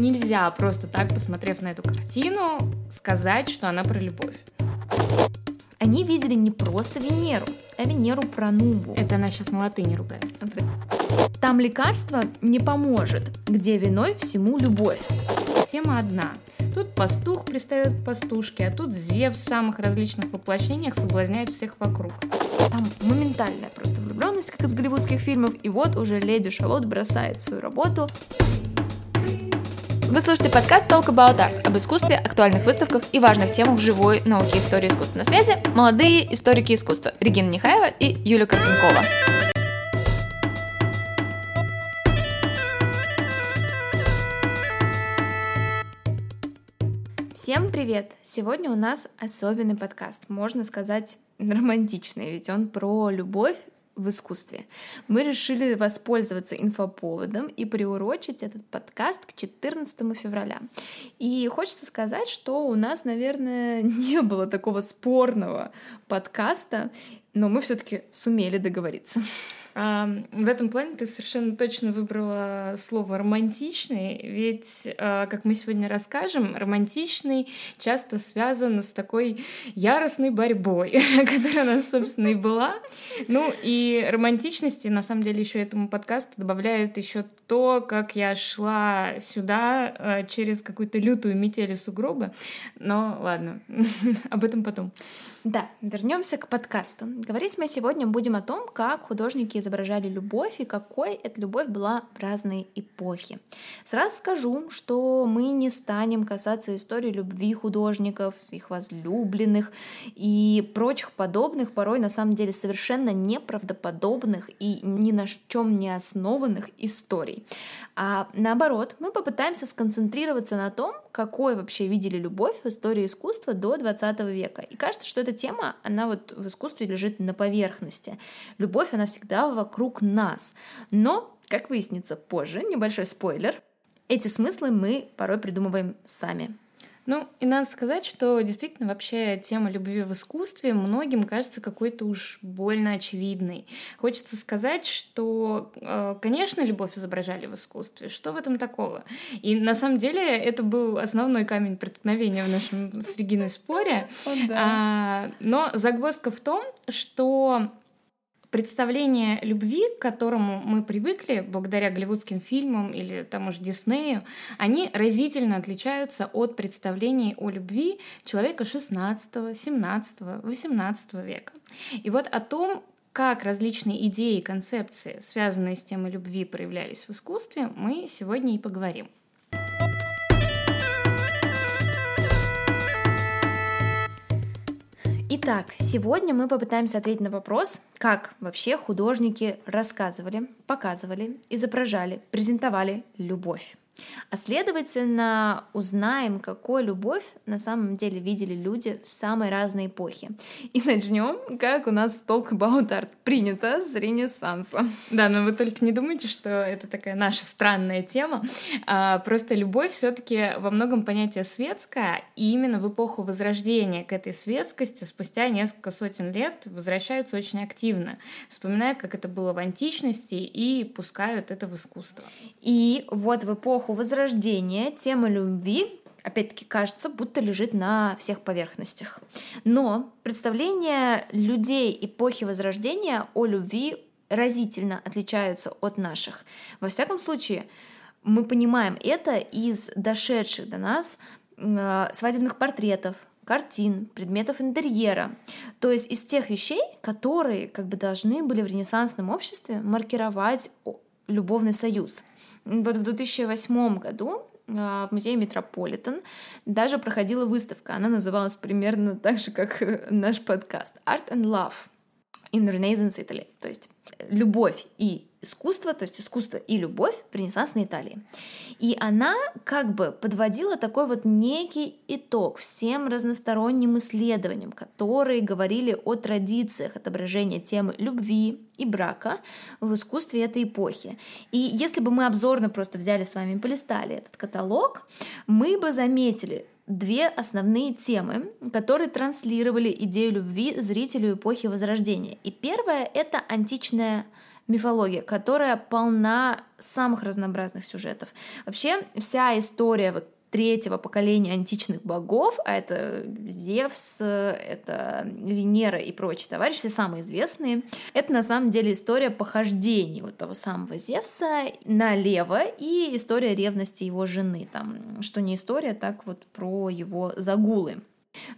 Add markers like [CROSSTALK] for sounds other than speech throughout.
нельзя просто так, посмотрев на эту картину, сказать, что она про любовь. Они видели не просто Венеру, а Венеру Пронубу. Это она сейчас на латыни ругается. Там лекарство не поможет, где виной всему любовь. Тема одна. Тут пастух пристает к пастушке, а тут Зевс в самых различных воплощениях соблазняет всех вокруг. Там моментальная просто влюбленность, как из голливудских фильмов, и вот уже леди Шалот бросает свою работу вы слушаете подкаст Talk About Art об искусстве, актуальных выставках и важных темах живой науки истории искусства. На связи молодые историки искусства Регина Нехаева и Юлия Карпенкова. Всем привет! Сегодня у нас особенный подкаст, можно сказать романтичный, ведь он про любовь в искусстве. Мы решили воспользоваться инфоповодом и приурочить этот подкаст к 14 февраля. И хочется сказать, что у нас, наверное, [LAUGHS] не было такого спорного подкаста, но мы все-таки сумели договориться. В этом плане ты совершенно точно выбрала слово романтичный, ведь, а, как мы сегодня расскажем, романтичный часто связан с такой яростной борьбой, [LAUGHS] которая у нас, собственно, и была. Ну и романтичности, на самом деле, еще этому подкасту добавляет еще то, как я шла сюда а, через какую-то лютую метель и сугробы. Но ладно, [LAUGHS] об этом потом. Да, вернемся к подкасту. Говорить мы сегодня будем о том, как художники изображали любовь и какой эта любовь была в разные эпохи. Сразу скажу, что мы не станем касаться истории любви художников, их возлюбленных и прочих подобных, порой на самом деле совершенно неправдоподобных и ни на чем не основанных историй. А наоборот, мы попытаемся сконцентрироваться на том, какой вообще видели любовь в истории искусства до 20 века. И кажется, что эта тема, она вот в искусстве лежит на поверхности. Любовь, она всегда вокруг нас. Но, как выяснится позже, небольшой спойлер, эти смыслы мы порой придумываем сами. Ну, и надо сказать, что действительно вообще тема любви в искусстве многим кажется какой-то уж больно очевидной. Хочется сказать, что, э, конечно, любовь изображали в искусстве. Что в этом такого? И на самом деле это был основной камень преткновения в нашем с Региной споре. А, но загвоздка в том, что представление любви, к которому мы привыкли благодаря голливудским фильмам или тому же Диснею, они разительно отличаются от представлений о любви человека 16, 17, 18 века. И вот о том, как различные идеи и концепции, связанные с темой любви, проявлялись в искусстве, мы сегодня и поговорим. Итак, сегодня мы попытаемся ответить на вопрос, как вообще художники рассказывали, показывали, изображали, презентовали любовь. А следовательно, узнаем, какой любовь на самом деле видели люди в самые разные эпохи. И начнем, как у нас в Talk About Art принято, с Ренессанса. Да, но вы только не думайте, что это такая наша странная тема. А, просто любовь все таки во многом понятие светское, и именно в эпоху Возрождения к этой светскости спустя несколько сотен лет возвращаются очень активно. Вспоминают, как это было в античности, и пускают это в искусство. И вот в эпоху эпоху Возрождения тема любви опять-таки кажется, будто лежит на всех поверхностях. Но представления людей эпохи Возрождения о любви разительно отличаются от наших. Во всяком случае, мы понимаем это из дошедших до нас э, свадебных портретов, картин, предметов интерьера. То есть из тех вещей, которые как бы должны были в ренессансном обществе маркировать любовный союз. Вот в 2008 году а, в музее Метрополитен даже проходила выставка. Она называлась примерно [LAUGHS] так же, как наш подкаст «Art and Love in Renaissance Italy». То есть любовь и искусство, то есть искусство и любовь в ренессансной Италии. И она как бы подводила такой вот некий итог всем разносторонним исследованиям, которые говорили о традициях отображения темы любви и брака в искусстве этой эпохи. И если бы мы обзорно просто взяли с вами и полистали этот каталог, мы бы заметили две основные темы, которые транслировали идею любви зрителю эпохи Возрождения. И первая — это античная мифология, которая полна самых разнообразных сюжетов. Вообще вся история вот третьего поколения античных богов, а это Зевс, это Венера и прочие товарищи, все самые известные. Это на самом деле история похождений вот того самого Зевса налево и история ревности его жены, там, что не история, так вот про его загулы.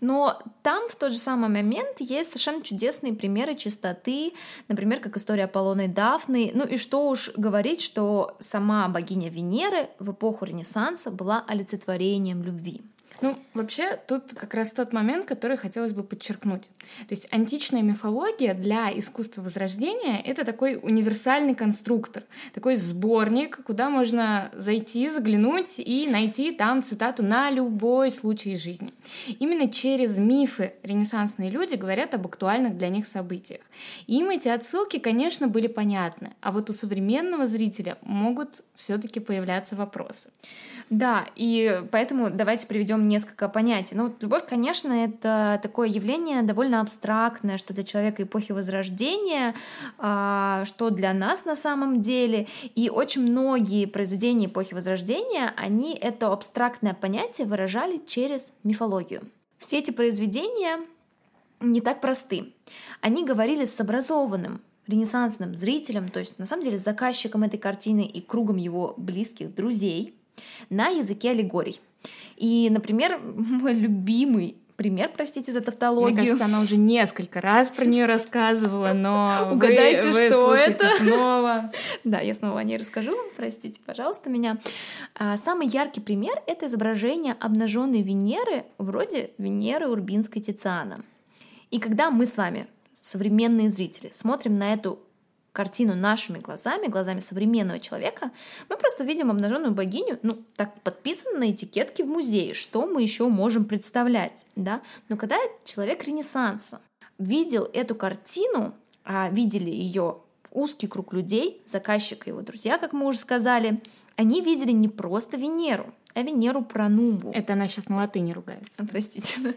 Но там в тот же самый момент есть совершенно чудесные примеры чистоты, например, как история Аполлона и Дафны. Ну и что уж говорить, что сама богиня Венеры в эпоху Ренессанса была олицетворением любви. Ну, вообще, тут как раз тот момент, который хотелось бы подчеркнуть. То есть античная мифология для искусства Возрождения — это такой универсальный конструктор, такой сборник, куда можно зайти, заглянуть и найти там цитату на любой случай жизни. Именно через мифы ренессансные люди говорят об актуальных для них событиях. Им эти отсылки, конечно, были понятны, а вот у современного зрителя могут все-таки появляться вопросы. Да, и поэтому давайте приведем несколько понятий. Ну, вот любовь, конечно, это такое явление довольно абстрактное, что для человека эпохи Возрождения, а, что для нас на самом деле. И очень многие произведения эпохи Возрождения, они это абстрактное понятие выражали через мифологию. Все эти произведения не так просты. Они говорили с образованным, ренессансным зрителем, то есть на самом деле заказчиком этой картины и кругом его близких друзей – на языке аллегорий. И, например, [LAUGHS] мой любимый пример, простите за тавтологию. Мне кажется, она уже несколько раз про нее рассказывала, но угадайте, вы, вы что это снова. Да, я снова о ней расскажу. Простите, пожалуйста, меня. А, самый яркий пример это изображение обнаженной Венеры, вроде Венеры Урбинской Тициана. И когда мы с вами, современные зрители, смотрим на эту картину нашими глазами, глазами современного человека, мы просто видим обнаженную богиню, ну, так подписано на этикетке в музее, что мы еще можем представлять, да? Но когда человек Ренессанса видел эту картину, а видели ее узкий круг людей, заказчик и его друзья, как мы уже сказали, они видели не просто Венеру, Венеру Пронумбу. Это она сейчас на латыни ругается. Простите.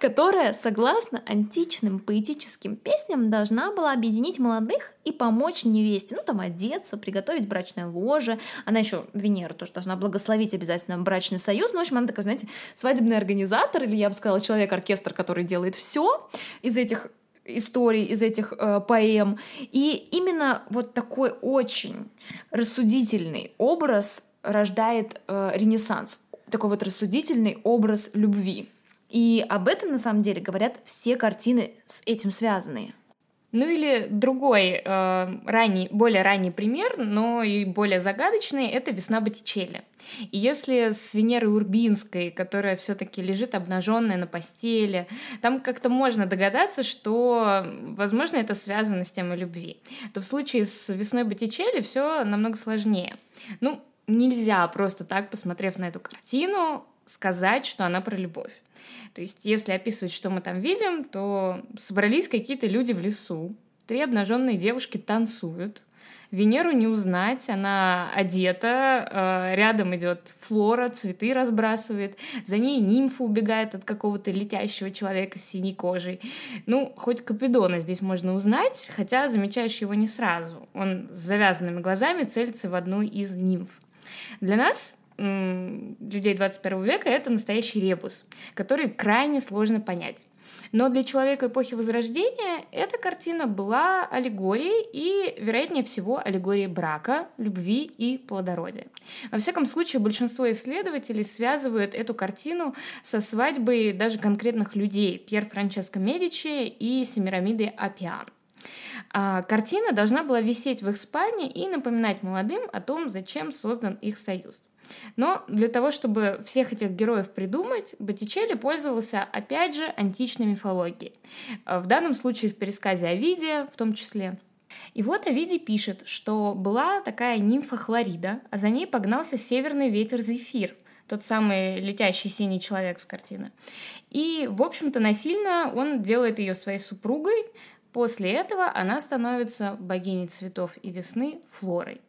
Которая, согласно античным поэтическим песням, должна была объединить молодых и помочь невесте, ну там одеться, приготовить брачное ложе. Она еще Венера тоже должна благословить обязательно брачный союз. Ну, в общем, она такая, знаете, свадебный организатор, или я бы сказала, человек-оркестр, который делает все из этих историй, из этих э, поэм. И именно вот такой очень рассудительный образ рождает э, Ренессанс, такой вот рассудительный образ любви. И об этом на самом деле говорят все картины с этим связанные. Ну или другой э, ранний, более ранний пример, но и более загадочный, это «Весна Боттичелли». И если с Венерой Урбинской, которая все-таки лежит обнаженная на постели, там как-то можно догадаться, что, возможно, это связано с темой любви, то в случае с «Весной Боттичелли» все намного сложнее. Ну, нельзя просто так, посмотрев на эту картину, сказать, что она про любовь. То есть, если описывать, что мы там видим, то собрались какие-то люди в лесу, три обнаженные девушки танцуют, Венеру не узнать, она одета, э, рядом идет Флора, цветы разбрасывает, за ней нимфа убегает от какого-то летящего человека с синей кожей. Ну, хоть Капидона здесь можно узнать, хотя замечаешь его не сразу. Он с завязанными глазами целится в одну из нимф. Для нас людей 21 века это настоящий ребус, который крайне сложно понять. Но для человека эпохи Возрождения эта картина была аллегорией и, вероятнее всего, аллегорией брака, любви и плодородия. Во всяком случае, большинство исследователей связывают эту картину со свадьбой даже конкретных людей Пьер Франческо Медичи и Семирамиды Апиан. А картина должна была висеть в их спальне и напоминать молодым о том, зачем создан их союз. Но для того, чтобы всех этих героев придумать, Боттичелли пользовался, опять же, античной мифологией. В данном случае в пересказе Овидия в том числе. И вот Овидий пишет, что была такая нимфа Хлорида, а за ней погнался северный ветер Зефир, тот самый летящий синий человек с картины. И, в общем-то, насильно он делает ее своей супругой, После этого она становится богиней цветов и весны Флорой.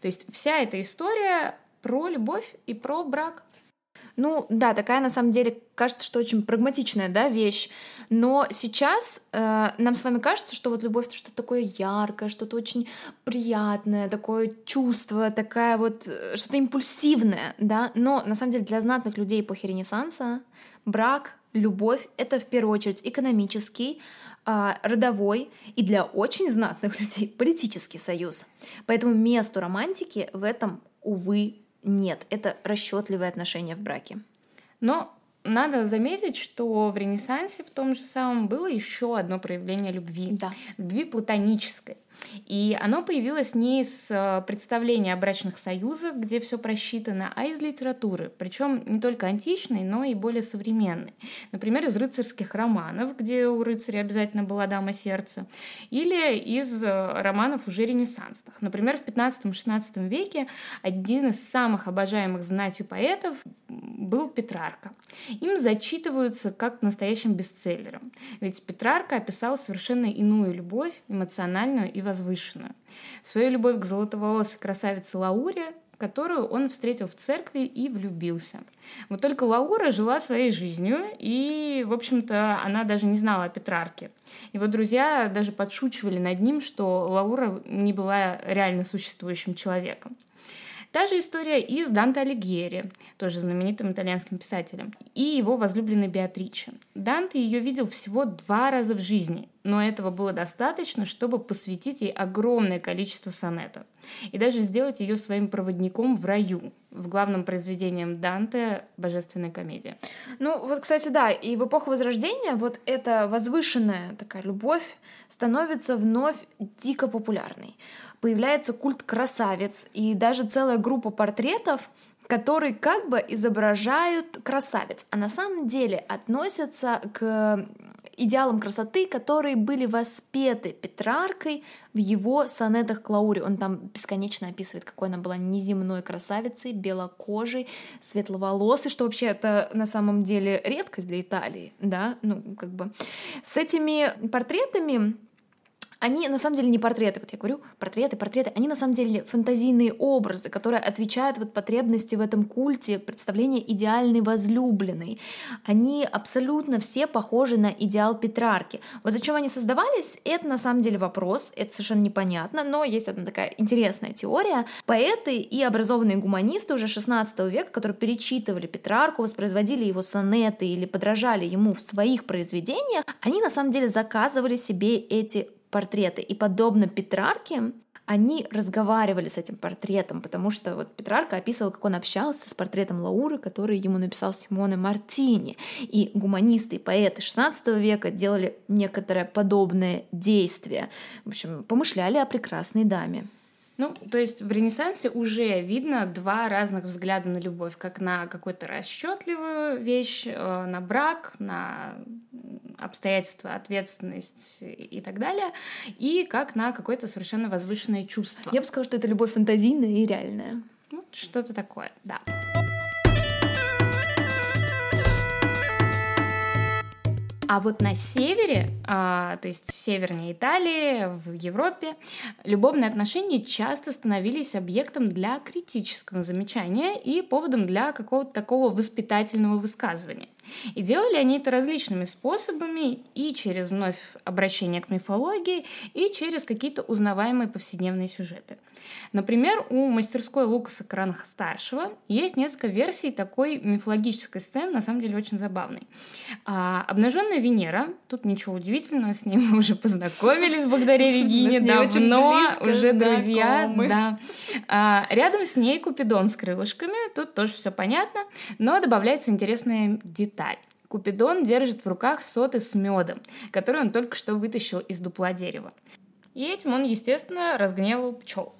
То есть вся эта история про любовь и про брак. Ну да, такая на самом деле кажется, что очень прагматичная да, вещь. Но сейчас э, нам с вами кажется, что вот любовь это что-то такое яркое, что-то очень приятное, такое чувство, такая вот э, что-то импульсивное, да. Но на самом деле для знатных людей эпохи Ренессанса брак, любовь это в первую очередь экономический, родовой и для очень знатных [LAUGHS] людей политический союз. Поэтому месту романтики в этом, увы, нет, это расчетливые отношения в браке. Но надо заметить, что в Ренессансе в том же самом было еще одно проявление любви. Да. Любви платонической. И оно появилось не из э, представления о брачных союзах, где все просчитано, а из литературы, причем не только античной, но и более современной. Например, из рыцарских романов, где у рыцаря обязательно была дама сердца, или из э, романов уже ренессансных. Например, в 15-16 веке один из самых обожаемых знатью поэтов был Петрарка. Им зачитываются как настоящим бестселлером. Ведь Петрарка описал совершенно иную любовь, эмоциональную и возвышенную. Свою любовь к золотоволосой красавице Лауре которую он встретил в церкви и влюбился. Вот только Лаура жила своей жизнью, и, в общем-то, она даже не знала о Петрарке. Его друзья даже подшучивали над ним, что Лаура не была реально существующим человеком. Та же история и с Данте Алигьери, тоже знаменитым итальянским писателем, и его возлюбленной Беатриче. Данте ее видел всего два раза в жизни, но этого было достаточно, чтобы посвятить ей огромное количество сонетов и даже сделать ее своим проводником в раю, в главном произведении Данте «Божественная комедия». Ну, вот, кстати, да, и в эпоху Возрождения вот эта возвышенная такая любовь становится вновь дико популярной появляется культ красавец и даже целая группа портретов, которые как бы изображают красавец, а на самом деле относятся к идеалам красоты, которые были воспеты Петраркой в его сонетах Клаури. Он там бесконечно описывает, какой она была неземной красавицей, белокожей, светловолосой, что вообще это на самом деле редкость для Италии, да, ну как бы. С этими портретами они на самом деле не портреты, вот я говорю, портреты, портреты, они на самом деле фантазийные образы, которые отвечают вот потребности в этом культе, представление идеальной возлюбленной. Они абсолютно все похожи на идеал Петрарки. Вот зачем они создавались, это на самом деле вопрос, это совершенно непонятно, но есть одна такая интересная теория. Поэты и образованные гуманисты уже 16 века, которые перечитывали Петрарку, воспроизводили его сонеты или подражали ему в своих произведениях, они на самом деле заказывали себе эти портреты. И подобно Петрарке, они разговаривали с этим портретом, потому что вот Петрарка описывал, как он общался с портретом Лауры, который ему написал Симоне Мартини. И гуманисты и поэты XVI века делали некоторое подобное действие. В общем, помышляли о прекрасной даме. Ну, то есть в Ренессансе уже видно два разных взгляда на любовь, как на какую-то расчетливую вещь, э, на брак, на обстоятельства, ответственность и так далее, и как на какое-то совершенно возвышенное чувство. Я бы сказала, что это любовь фантазийная и реальная. Ну, что-то такое, да. А вот на севере, а, то есть севернее Италии, в Европе, любовные отношения часто становились объектом для критического замечания и поводом для какого-то такого воспитательного высказывания. И делали они это различными способами и через вновь обращение к мифологии, и через какие-то узнаваемые повседневные сюжеты. Например, у мастерской Лукаса Кранха-старшего есть несколько версий такой мифологической сцены, на самом деле очень забавной. А, обнаженная Венера, тут ничего удивительного, с ней мы уже познакомились благодаря [LAUGHS] Регине, давно уже друзья. Да. А, рядом с ней Купидон с крылышками, тут тоже все понятно, но добавляется интересная деталь. Купидон держит в руках соты с медом, который он только что вытащил из дупла дерева. И этим он, естественно, разгневал пчел.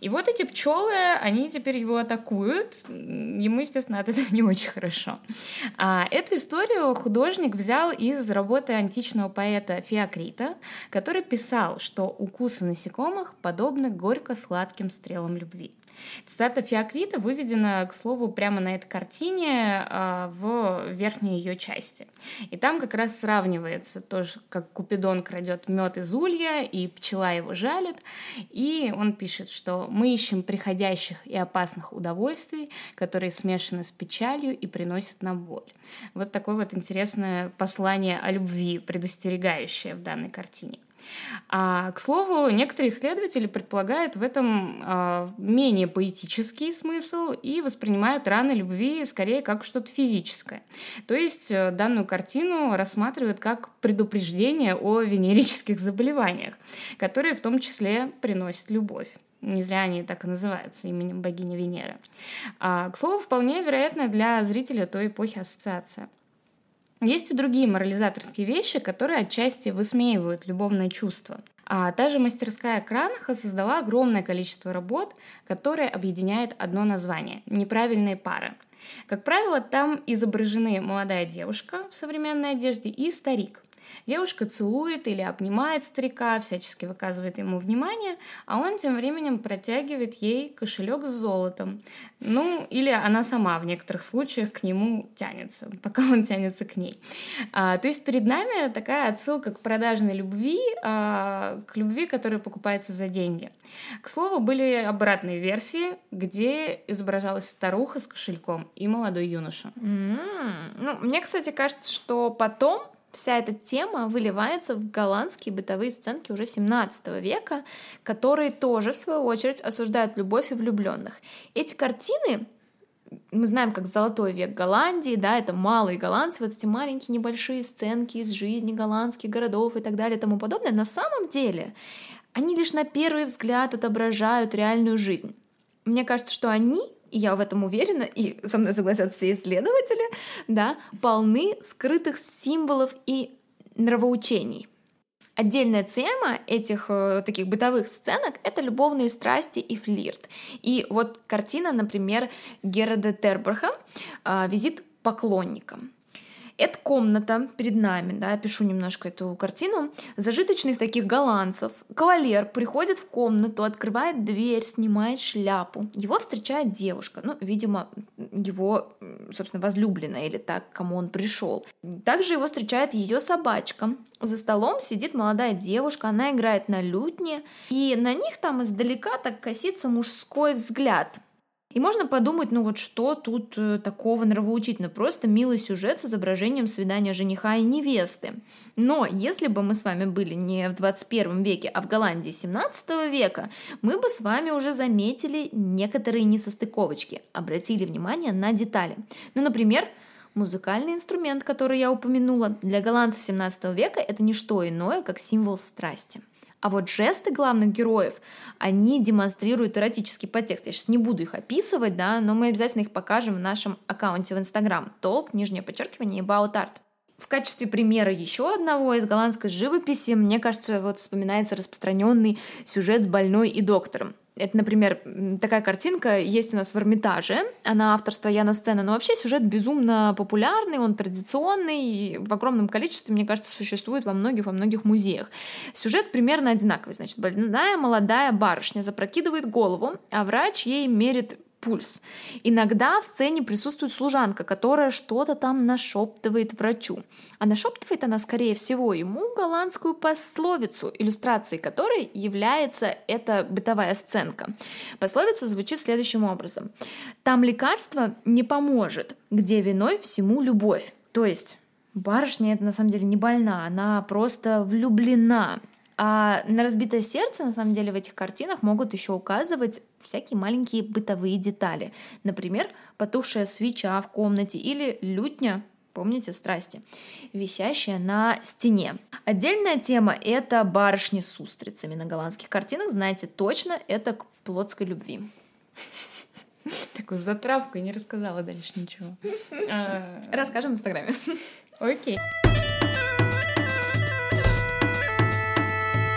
И вот эти пчелы, они теперь его атакуют. Ему, естественно, от этого [LAUGHS] не очень хорошо. А эту историю художник взял из работы античного поэта Феокрита, который писал, что укусы насекомых подобны горько-сладким стрелам любви. Цитата Феокрита выведена, к слову, прямо на этой картине э, в верхней ее части. И там как раз сравнивается тоже, как Купидон крадет мед из улья, и пчела его жалит. И он пишет, что мы ищем приходящих и опасных удовольствий, которые смешаны с печалью и приносят нам боль. Вот такое вот интересное послание о любви, предостерегающее в данной картине. А, к слову, некоторые исследователи предполагают в этом а, менее поэтический смысл и воспринимают раны любви скорее как что-то физическое. То есть э, данную картину рассматривают как предупреждение о венерических заболеваниях, которые в том числе приносят любовь. Не зря они так и называются именем богини Венеры. А, к слову, вполне вероятно для зрителя той эпохи ассоциация. Есть и другие морализаторские вещи, которые отчасти высмеивают любовное чувство. А та же мастерская Кранаха создала огромное количество работ, которые объединяет одно название – «Неправильные пары». Как правило, там изображены молодая девушка в современной одежде и старик – Девушка целует или обнимает старика, всячески выказывает ему внимание, а он тем временем протягивает ей кошелек с золотом. Ну, или она сама в некоторых случаях к нему тянется, [LAUGHS] пока он тянется к ней. А, то есть перед нами такая отсылка к продажной любви, а, к любви, которая покупается за деньги. К слову, были обратные версии, где изображалась старуха с кошельком и молодой юноша. Mm-hmm. Ну, мне, кстати, кажется, что потом вся эта тема выливается в голландские бытовые сценки уже 17 века, которые тоже, в свою очередь, осуждают любовь и влюбленных. Эти картины мы знаем, как золотой век Голландии, да, это малые голландцы, вот эти маленькие небольшие сценки из жизни голландских городов и так далее и тому подобное, на самом деле они лишь на первый взгляд отображают реальную жизнь. Мне кажется, что они и я в этом уверена, и со мной согласятся все исследователи, да, полны скрытых символов и нравоучений. Отдельная тема этих э, таких бытовых сценок — это любовные страсти и флирт. И вот картина, например, Герада Терберха э, «Визит поклонникам». Это комната перед нами, да, я пишу немножко эту картину, зажиточных таких голландцев. Кавалер приходит в комнату, открывает дверь, снимает шляпу. Его встречает девушка, ну, видимо, его, собственно, возлюбленная или так, кому он пришел. Также его встречает ее собачка. За столом сидит молодая девушка, она играет на лютне, и на них там издалека так косится мужской взгляд – и можно подумать, ну вот что тут э, такого нравоучительного? Просто милый сюжет с изображением свидания жениха и невесты. Но если бы мы с вами были не в 21 веке, а в Голландии 17 века, мы бы с вами уже заметили некоторые несостыковочки, обратили внимание на детали. Ну, например, Музыкальный инструмент, который я упомянула, для голландца 17 века это не что иное, как символ страсти. А вот жесты главных героев, они демонстрируют эротический подтекст. Я сейчас не буду их описывать, да, но мы обязательно их покажем в нашем аккаунте в Инстаграм. Толк, нижнее подчеркивание, about art. В качестве примера еще одного из голландской живописи, мне кажется, вот вспоминается распространенный сюжет с больной и доктором. Это, например, такая картинка есть у нас в Эрмитаже, она авторство Яна Сцена, но вообще сюжет безумно популярный, он традиционный, в огромном количестве, мне кажется, существует во многих, во многих музеях. Сюжет примерно одинаковый, значит, больная молодая барышня запрокидывает голову, а врач ей мерит пульс. Иногда в сцене присутствует служанка, которая что-то там нашептывает врачу. А нашептывает она, скорее всего, ему голландскую пословицу, иллюстрацией которой является эта бытовая сценка. Пословица звучит следующим образом. «Там лекарство не поможет, где виной всему любовь». То есть барышня это на самом деле не больна, она просто влюблена. А на разбитое сердце, на самом деле, в этих картинах могут еще указывать всякие маленькие бытовые детали. Например, потухшая свеча в комнате или лютня Помните страсти? Висящая на стене. Отдельная тема — это барышни с устрицами. На голландских картинах, знаете точно, это к плотской любви. Такую затравку не рассказала дальше ничего. Расскажем в Инстаграме. Окей.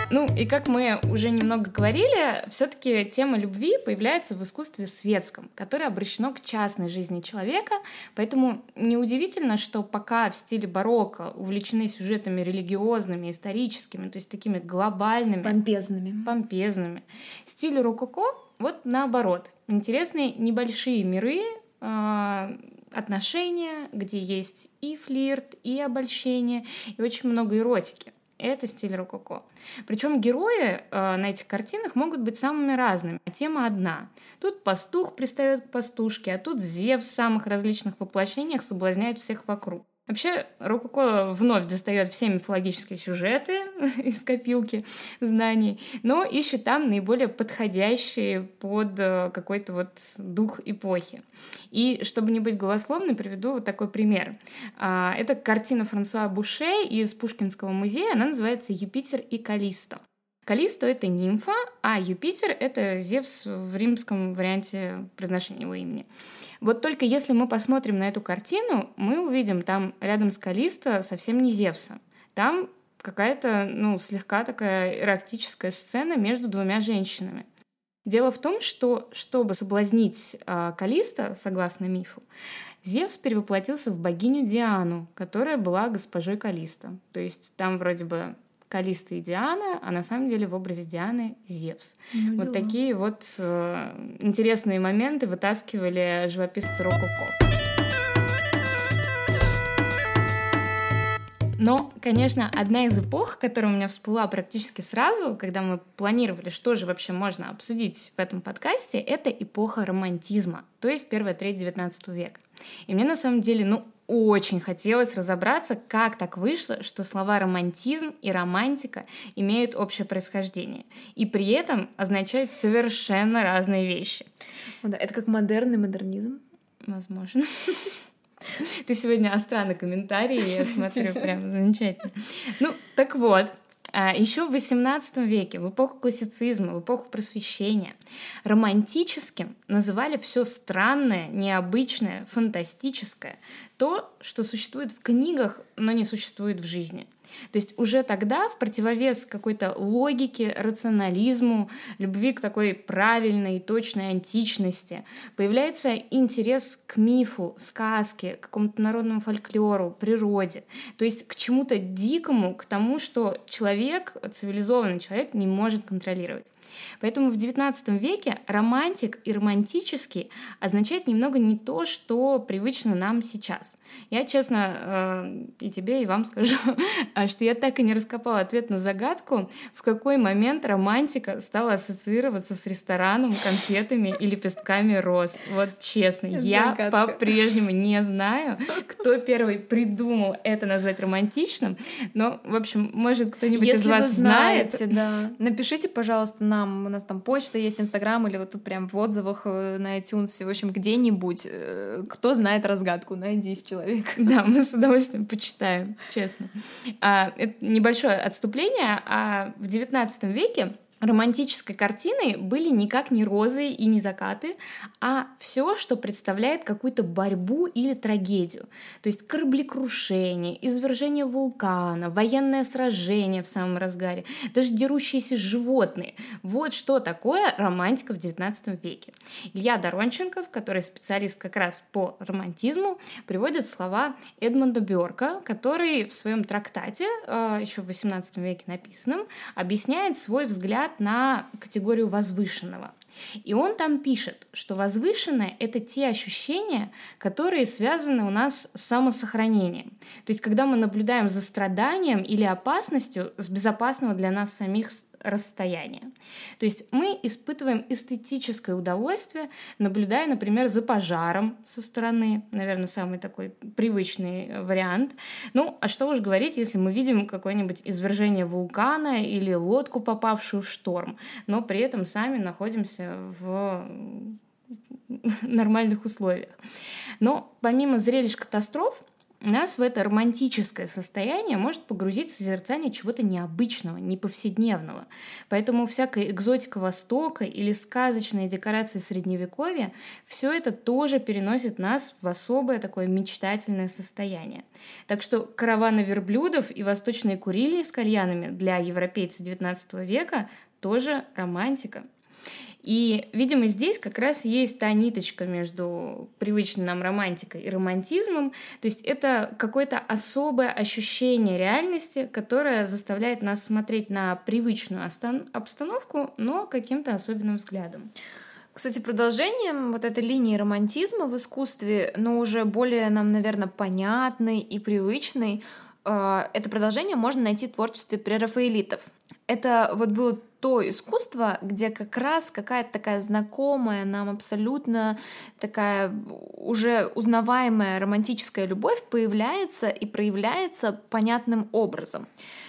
Ну и как мы уже немного говорили, все-таки тема любви появляется в искусстве светском, которое обращено к частной жизни человека, поэтому неудивительно, что пока в стиле барокко увлечены сюжетами религиозными, историческими, то есть такими глобальными, помпезными, помпезными, стиль рококо вот наоборот, интересные небольшие миры, э, отношения, где есть и флирт, и обольщение, и очень много эротики. Это стиль рококо. Причем герои э, на этих картинах могут быть самыми разными, а тема одна. Тут пастух пристает к пастушке, а тут Зевс в самых различных воплощениях соблазняет всех вокруг. Вообще, Рококо вновь достает все мифологические сюжеты [LAUGHS] из копилки знаний, но ищет там наиболее подходящие под э, какой-то вот дух эпохи. И чтобы не быть голословной, приведу вот такой пример. А, это картина Франсуа Буше из Пушкинского музея, она называется «Юпитер и Калисто». Калисто — это нимфа, а Юпитер — это Зевс в римском варианте произношения его имени. Вот только если мы посмотрим на эту картину, мы увидим там рядом с Калисто совсем не Зевса. Там какая-то, ну, слегка такая эротическая сцена между двумя женщинами. Дело в том, что чтобы соблазнить э, Калиста, согласно мифу, Зевс перевоплотился в богиню Диану, которая была госпожой Калиста. То есть там вроде бы Калиста и Диана, а на самом деле в образе Дианы Зевс. Ну, вот такие вот э, интересные моменты вытаскивали живописцы Рококо. Но, конечно, одна из эпох, которая у меня всплыла практически сразу, когда мы планировали, что же вообще можно обсудить в этом подкасте, это эпоха романтизма, то есть первая треть XIX века. И мне на самом деле, ну, очень хотелось разобраться, как так вышло, что слова романтизм и романтика имеют общее происхождение и при этом означают совершенно разные вещи. Это как модерн модернизм? Возможно. [LAUGHS] Ты сегодня остра на комментарии, я смотрю, прям замечательно. Ну, так вот, а, Еще в XVIII веке, в эпоху классицизма, в эпоху просвещения, романтическим называли все странное, необычное, фантастическое, то, что существует в книгах, но не существует в жизни. То есть уже тогда в противовес какой-то логике, рационализму, любви к такой правильной, точной античности появляется интерес к мифу, сказке, какому-то народному фольклору, природе. То есть к чему-то дикому, к тому, что человек, цивилизованный человек не может контролировать. Поэтому в XIX веке романтик и романтический означает немного не то, что привычно нам сейчас. Я, честно, э, и тебе, и вам скажу, [LAUGHS] что я так и не раскопала ответ на загадку, в какой момент романтика стала ассоциироваться с рестораном, конфетами и лепестками роз. Вот честно, я по-прежнему не знаю, кто первый придумал это назвать романтичным, но, в общем, может, кто-нибудь из вас знаете, знает. Да. Напишите, пожалуйста, нам, у нас там почта есть, Инстаграм, или вот тут прям в отзывах э, на iTunes, в общем, где-нибудь, э, кто знает разгадку, найдись человек. [LAUGHS] Да, мы с удовольствием почитаем, честно. А, это небольшое отступление, а в XIX веке романтической картиной были никак не розы и не закаты, а все, что представляет какую-то борьбу или трагедию. То есть кораблекрушение, извержение вулкана, военное сражение в самом разгаре, даже дерущиеся животные. Вот что такое романтика в XIX веке. Илья Доронченков, который специалист как раз по романтизму, приводит слова Эдмонда Бёрка, который в своем трактате, э, еще в XVIII веке написанном, объясняет свой взгляд на категорию возвышенного. И он там пишет, что возвышенное — это те ощущения, которые связаны у нас с самосохранением. То есть, когда мы наблюдаем за страданием или опасностью с безопасного для нас самих расстояния. То есть мы испытываем эстетическое удовольствие, наблюдая, например, за пожаром со стороны, наверное, самый такой привычный вариант. Ну, а что уж говорить, если мы видим какое-нибудь извержение вулкана или лодку, попавшую в шторм, но при этом сами находимся в [LAUGHS] нормальных условиях. Но помимо зрелищ катастроф, нас в это романтическое состояние может погрузить созерцание чего-то необычного, неповседневного. Поэтому всякая экзотика Востока или сказочные декорации Средневековья, все это тоже переносит нас в особое такое мечтательное состояние. Так что караваны верблюдов и восточные курильни с кальянами для европейца XIX века тоже романтика. И, видимо, здесь как раз есть та ниточка между привычной нам романтикой и романтизмом. То есть это какое-то особое ощущение реальности, которое заставляет нас смотреть на привычную обстановку, но каким-то особенным взглядом. Кстати, продолжением вот этой линии романтизма в искусстве, но уже более нам, наверное, понятной и привычной, э, это продолжение можно найти в творчестве прерафаэлитов. Это вот было то искусство, где как раз какая-то такая знакомая нам абсолютно такая уже узнаваемая романтическая любовь появляется и проявляется понятным образом.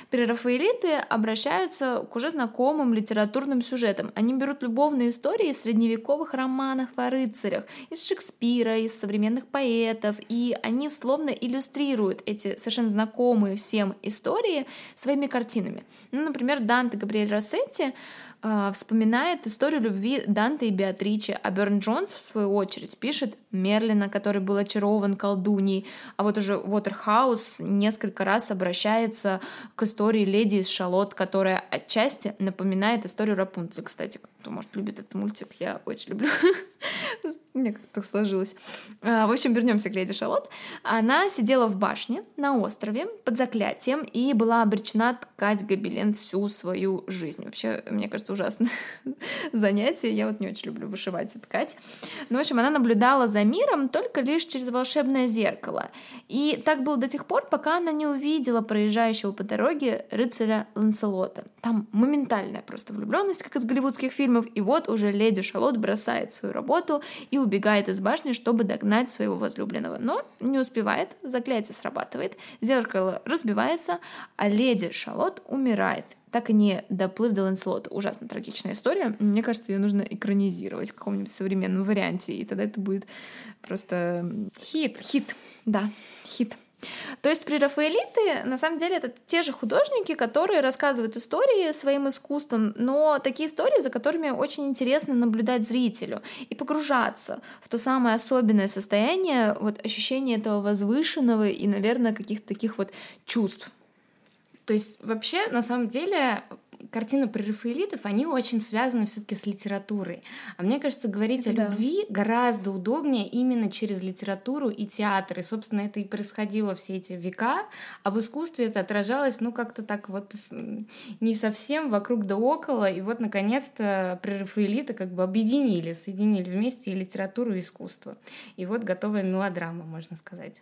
Прерафаэлиты обращаются к уже знакомым литературным сюжетам. Они берут любовные истории из средневековых романов о рыцарях, из Шекспира, из современных поэтов, и они словно иллюстрируют эти совершенно знакомые всем истории своими картинами. Ну, например, Данте Габриэль Рассетти э, вспоминает историю любви Данте и Беатриче, а Берн Джонс, в свою очередь, пишет Мерлина, который был очарован колдуньей, а вот уже Уотерхаус несколько раз обращается к истории леди из Шалот, которая отчасти напоминает историю Рапунцель, кстати, кто, может, любит этот мультик, я очень люблю. [LAUGHS] Мне как-то так сложилось. А, в общем, вернемся к леди Шалот. Она сидела в башне на острове под заклятием и была обречена ткать гобелен всю свою жизнь. Вообще, мне кажется, ужасное [LAUGHS] занятие. Я вот не очень люблю вышивать и ткать. Ну, в общем, она наблюдала за миром только лишь через волшебное зеркало. И так было до тех пор, пока она не увидела проезжающего по дороге рыцаря Ланселота. Там моментальная просто влюбленность, как из голливудских фильмов, и вот уже леди Шалот бросает свою работу и убегает из башни, чтобы догнать своего возлюбленного. Но не успевает, заклятие срабатывает, зеркало разбивается, а леди Шалот умирает так и не доплыв до Ланселота. Ужасно трагичная история. Мне кажется, ее нужно экранизировать в каком-нибудь современном варианте, и тогда это будет просто... Хит. Хит, да, хит. То есть прерафаэлиты, на самом деле, это те же художники, которые рассказывают истории своим искусством, но такие истории, за которыми очень интересно наблюдать зрителю и погружаться в то самое особенное состояние, вот ощущение этого возвышенного и, наверное, каких-то таких вот чувств. То есть вообще, на самом деле, картины про рафаэлитов, они очень связаны все-таки с литературой. А мне кажется, говорить о да. любви гораздо удобнее именно через литературу и театр. И, собственно, это и происходило все эти века, а в искусстве это отражалось, ну, как-то так вот не совсем вокруг да около. И вот, наконец-то, прерафаэлиты как бы объединили, соединили вместе и литературу, и искусство. И вот готовая мелодрама, можно сказать.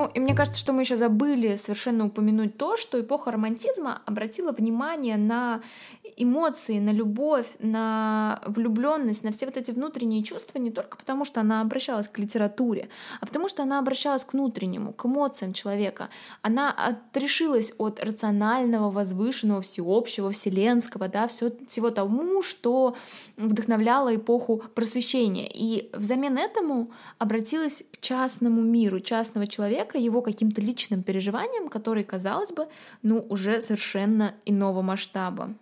Ну, и мне кажется, что мы еще забыли совершенно упомянуть то, что эпоха романтизма обратила внимание на эмоции, на любовь, на влюбленность, на все вот эти внутренние чувства не только потому, что она обращалась к литературе, а потому что она обращалась к внутреннему, к эмоциям человека. Она отрешилась от рационального, возвышенного, всеобщего, вселенского, да, все, всего тому, что вдохновляло эпоху просвещения. И взамен этому обратилась к частному миру, частного человека, его каким-то личным переживаниям, которые, казалось бы, ну, уже совершенно иного масштаба.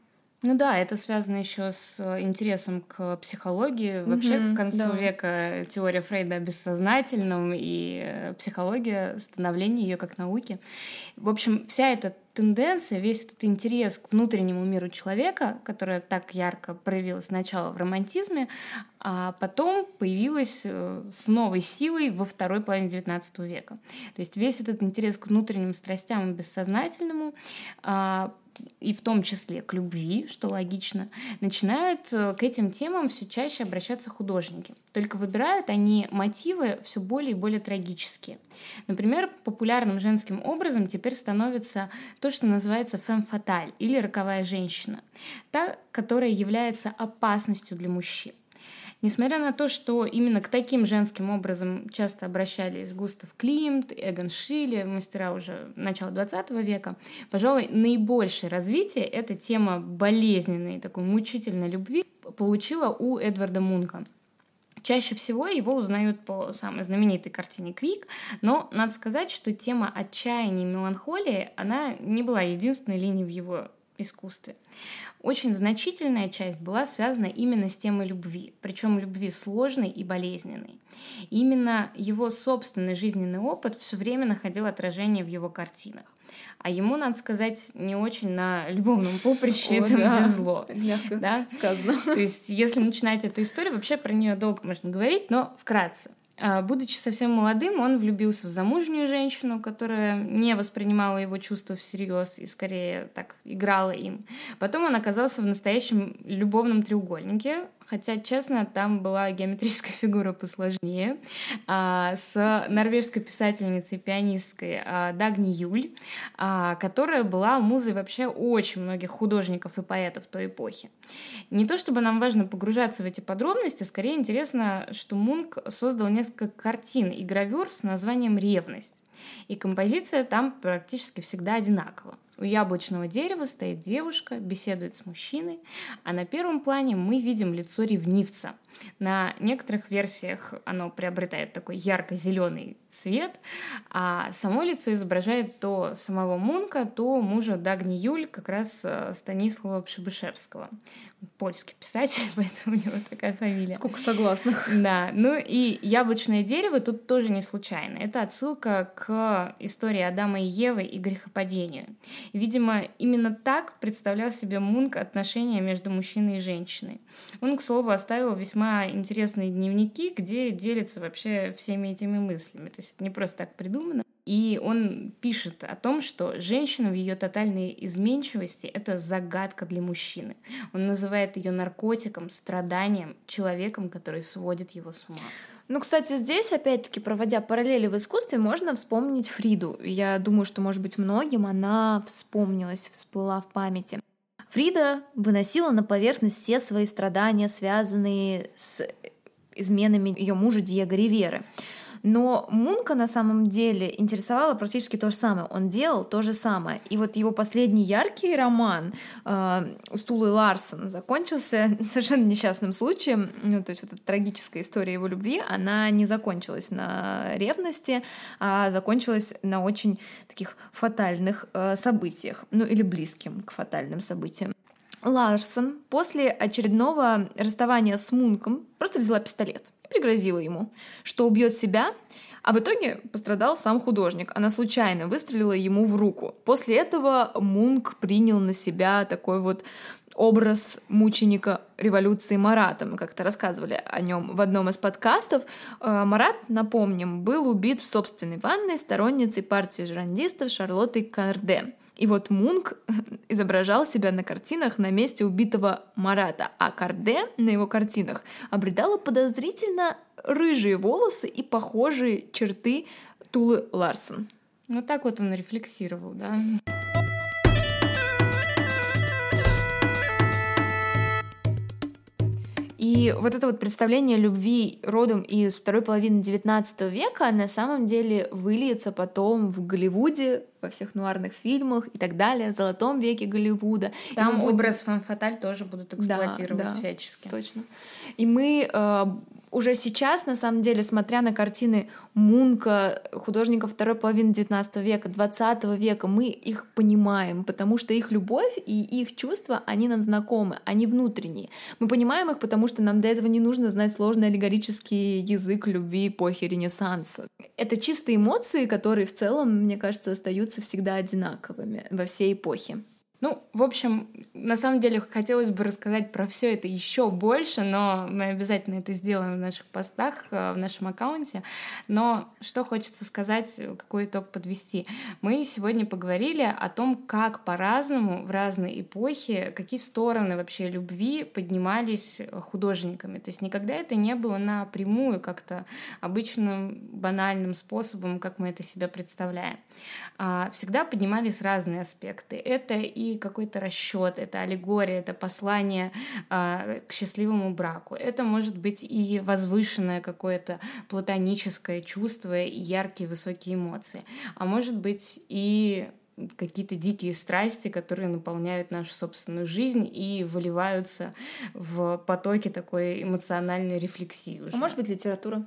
Ну да, это связано еще с э, интересом к психологии. Вообще, угу, к концу да. века теория Фрейда о бессознательном и э, психология, становление ее как науки. В общем, вся эта тенденция, весь этот интерес к внутреннему миру человека, которая так ярко проявилась сначала в романтизме, а потом появилась э, с новой силой во второй половине XIX века. То есть весь этот интерес к внутренним страстям и бессознательному а, и в том числе к любви, что логично, начинают э, к этим темам все чаще обращаться художники. Только выбирают они мотивы все более и более трагические. Например, популярным женским образом теперь становится то, что называется фemme fatale или роковая женщина, та, которая является опасностью для мужчин. Несмотря на то, что именно к таким женским образом часто обращались Густав Климт, Эгон Шиле, мастера уже начала 20 века, пожалуй, наибольшее развитие эта тема болезненной, такой мучительной любви получила у Эдварда Мунка. Чаще всего его узнают по самой знаменитой картине «Крик», но надо сказать, что тема отчаяния и меланхолии, она не была единственной линией в его искусстве очень значительная часть была связана именно с темой любви, причем любви сложной и болезненной. И именно его собственный жизненный опыт все время находил отражение в его картинах. А ему, надо сказать, не очень на любовном поприще это да. везло. да? сказано. То есть, если начинать эту историю, вообще про нее долго можно говорить, но вкратце. А, будучи совсем молодым, он влюбился в замужнюю женщину, которая не воспринимала его чувства всерьез и скорее так играла им. Потом он оказался в настоящем любовном треугольнике, хотя, честно, там была геометрическая [LAUGHS] фигура посложнее, а, с норвежской писательницей, пианисткой а, Дагни Юль, а, которая была музой вообще очень многих художников и поэтов той эпохи. Не то чтобы нам важно погружаться в эти подробности, скорее интересно, что Мунк создал несколько картин и гравюр с названием «Ревность». И композиция там практически всегда одинакова. У яблочного дерева стоит девушка, беседует с мужчиной, а на первом плане мы видим лицо ревнивца. На некоторых версиях оно приобретает такой ярко-зеленый цвет, а само лицо изображает то самого Мунка, то мужа Дагни Юль, как раз э, Станислава Пшебышевского польский писатель, [LAUGHS] поэтому у него такая фамилия. Сколько согласных. Да, ну и яблочное дерево тут тоже не случайно. Это отсылка к истории Адама и Евы и грехопадению. Видимо, именно так представлял себе Мунк отношения между мужчиной и женщиной. Он, к слову, оставил весьма интересные дневники, где делится вообще всеми этими мыслями. То есть это не просто так придумано. И он пишет о том, что женщина в ее тотальной изменчивости — это загадка для мужчины. Он называет ее наркотиком, страданием, человеком, который сводит его с ума. Ну, кстати, здесь, опять-таки, проводя параллели в искусстве, можно вспомнить Фриду. Я думаю, что, может быть, многим она вспомнилась, всплыла в памяти. Фрида выносила на поверхность все свои страдания, связанные с изменами ее мужа Диего Риверы. Но Мунка на самом деле интересовало практически то же самое. Он делал то же самое. И вот его последний яркий роман э, Стулы Ларсон закончился [LAUGHS] совершенно несчастным случаем. Ну, то есть вот эта трагическая история его любви, она не закончилась на ревности, а закончилась на очень таких фатальных э, событиях. Ну или близким к фатальным событиям. Ларсон после очередного расставания с Мунком просто взяла пистолет пригрозила ему, что убьет себя, а в итоге пострадал сам художник. Она случайно выстрелила ему в руку. После этого Мунк принял на себя такой вот образ мученика революции Марата. Мы как-то рассказывали о нем в одном из подкастов. Э, Марат, напомним, был убит в собственной ванной сторонницей партии жирандистов Шарлоттой Карде. И вот Мунк [LAUGHS] изображал себя на картинах на месте убитого Марата, а Карде на его картинах обретала подозрительно рыжие волосы и похожие черты Тулы Ларсон. Ну так вот он рефлексировал, да. И вот это вот представление любви родом из второй половины XIX века на самом деле выльется потом в Голливуде, во всех нуарных фильмах и так далее, в золотом веке Голливуда. Там образ будем... фан-фаталь тоже будут эксплуатировать да, да, всячески. Точно. И мы э, уже сейчас, на самом деле, смотря на картины Мунка, художников второй половины XIX века, XX века, мы их понимаем, потому что их любовь и их чувства, они нам знакомы, они внутренние. Мы понимаем их, потому что нам для этого не нужно знать сложный аллегорический язык любви эпохи Ренессанса. Это чистые эмоции, которые в целом, мне кажется, остаются всегда одинаковыми во всей эпохе. Ну, в общем, на самом деле хотелось бы рассказать про все это еще больше, но мы обязательно это сделаем в наших постах, э, в нашем аккаунте. Но что хочется сказать, какой итог подвести? Мы сегодня поговорили о том, как по-разному в разные эпохи, какие стороны вообще любви поднимались художниками. То есть никогда это не было напрямую как-то обычным банальным способом, как мы это себя представляем. А всегда поднимались разные аспекты. Это и какой-то расчет, это аллегория, это послание э, к счастливому браку. Это может быть и возвышенное какое-то платоническое чувство, и яркие высокие эмоции. А может быть и какие-то дикие страсти, которые наполняют нашу собственную жизнь и выливаются в потоки такой эмоциональной рефлексии. Уже. А может быть литература?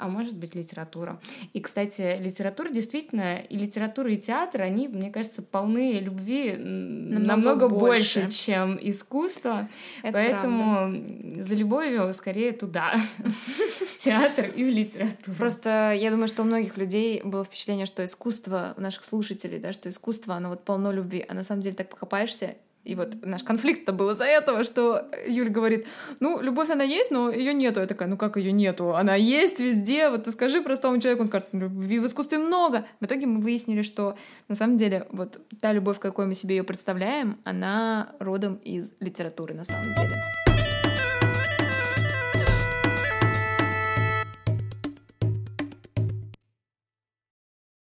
А может быть литература. И, кстати, литература действительно, и литература, и театр, они, мне кажется, полны любви намного, намного больше. больше, чем искусство. Это Поэтому правда. за любовью скорее туда. [LAUGHS] Театр и в литературу. Просто я думаю, что у многих людей было впечатление, что искусство, у наших слушателей, да, что искусство, оно вот полно любви, а на самом деле так покопаешься, И вот наш конфликт-то был из-за этого, что Юль говорит, ну, любовь она есть, но ее нету. Я такая, ну как ее нету? Она есть везде. Вот ты скажи простому человеку, он скажет, любви в искусстве много. В итоге мы выяснили, что на самом деле вот та любовь, какой мы себе ее представляем, она родом из литературы на самом деле.